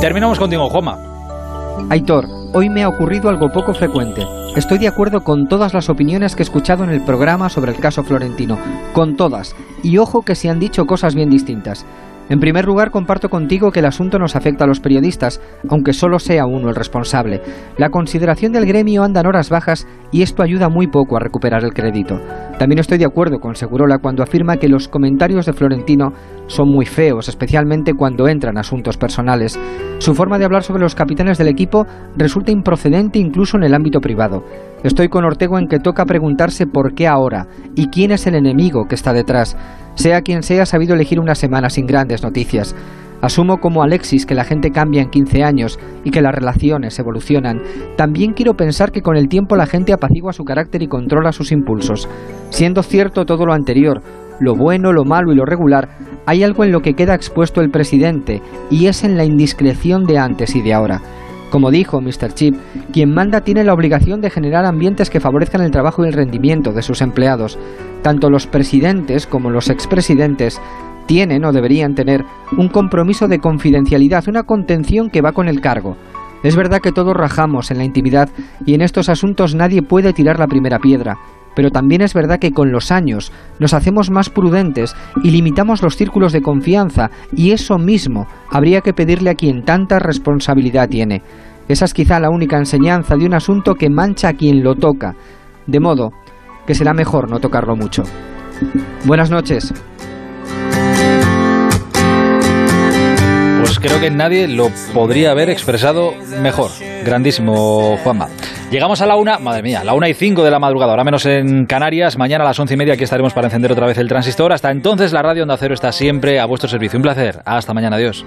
Terminamos contigo, Joma. Aitor, hoy me ha ocurrido algo poco frecuente. Estoy de acuerdo con todas las opiniones que he escuchado en el programa sobre el caso Florentino, con todas, y ojo que se han dicho cosas bien distintas. En primer lugar, comparto contigo que el asunto nos afecta a los periodistas, aunque solo sea uno el responsable. La consideración del gremio anda en horas bajas y esto ayuda muy poco a recuperar el crédito. También estoy de acuerdo con Segurola cuando afirma que los comentarios de Florentino son muy feos, especialmente cuando entran asuntos personales. Su forma de hablar sobre los capitanes del equipo resulta improcedente incluso en el ámbito privado. Estoy con Ortego en que toca preguntarse por qué ahora y quién es el enemigo que está detrás. Sea quien sea, ha sabido elegir una semana sin grandes noticias. Asumo como Alexis que la gente cambia en 15 años y que las relaciones evolucionan. También quiero pensar que con el tiempo la gente apacigua su carácter y controla sus impulsos. Siendo cierto todo lo anterior, lo bueno, lo malo y lo regular, hay algo en lo que queda expuesto el presidente, y es en la indiscreción de antes y de ahora. Como dijo Mr. Chip, quien manda tiene la obligación de generar ambientes que favorezcan el trabajo y el rendimiento de sus empleados. Tanto los presidentes como los expresidentes tienen o deberían tener un compromiso de confidencialidad, una contención que va con el cargo. Es verdad que todos rajamos en la intimidad y en estos asuntos nadie puede tirar la primera piedra, pero también es verdad que con los años nos hacemos más prudentes y limitamos los círculos de confianza y eso mismo habría que pedirle a quien tanta responsabilidad tiene. Esa es quizá la única enseñanza de un asunto que mancha a quien lo toca, de modo que será mejor no tocarlo mucho. Buenas noches. Creo que nadie lo podría haber expresado mejor. Grandísimo, Juanma. Llegamos a la una, madre mía, la una y cinco de la madrugada, ahora menos en Canarias. Mañana a las once y media aquí estaremos para encender otra vez el transistor. Hasta entonces, la radio Onda Cero está siempre a vuestro servicio. Un placer. Hasta mañana. Adiós.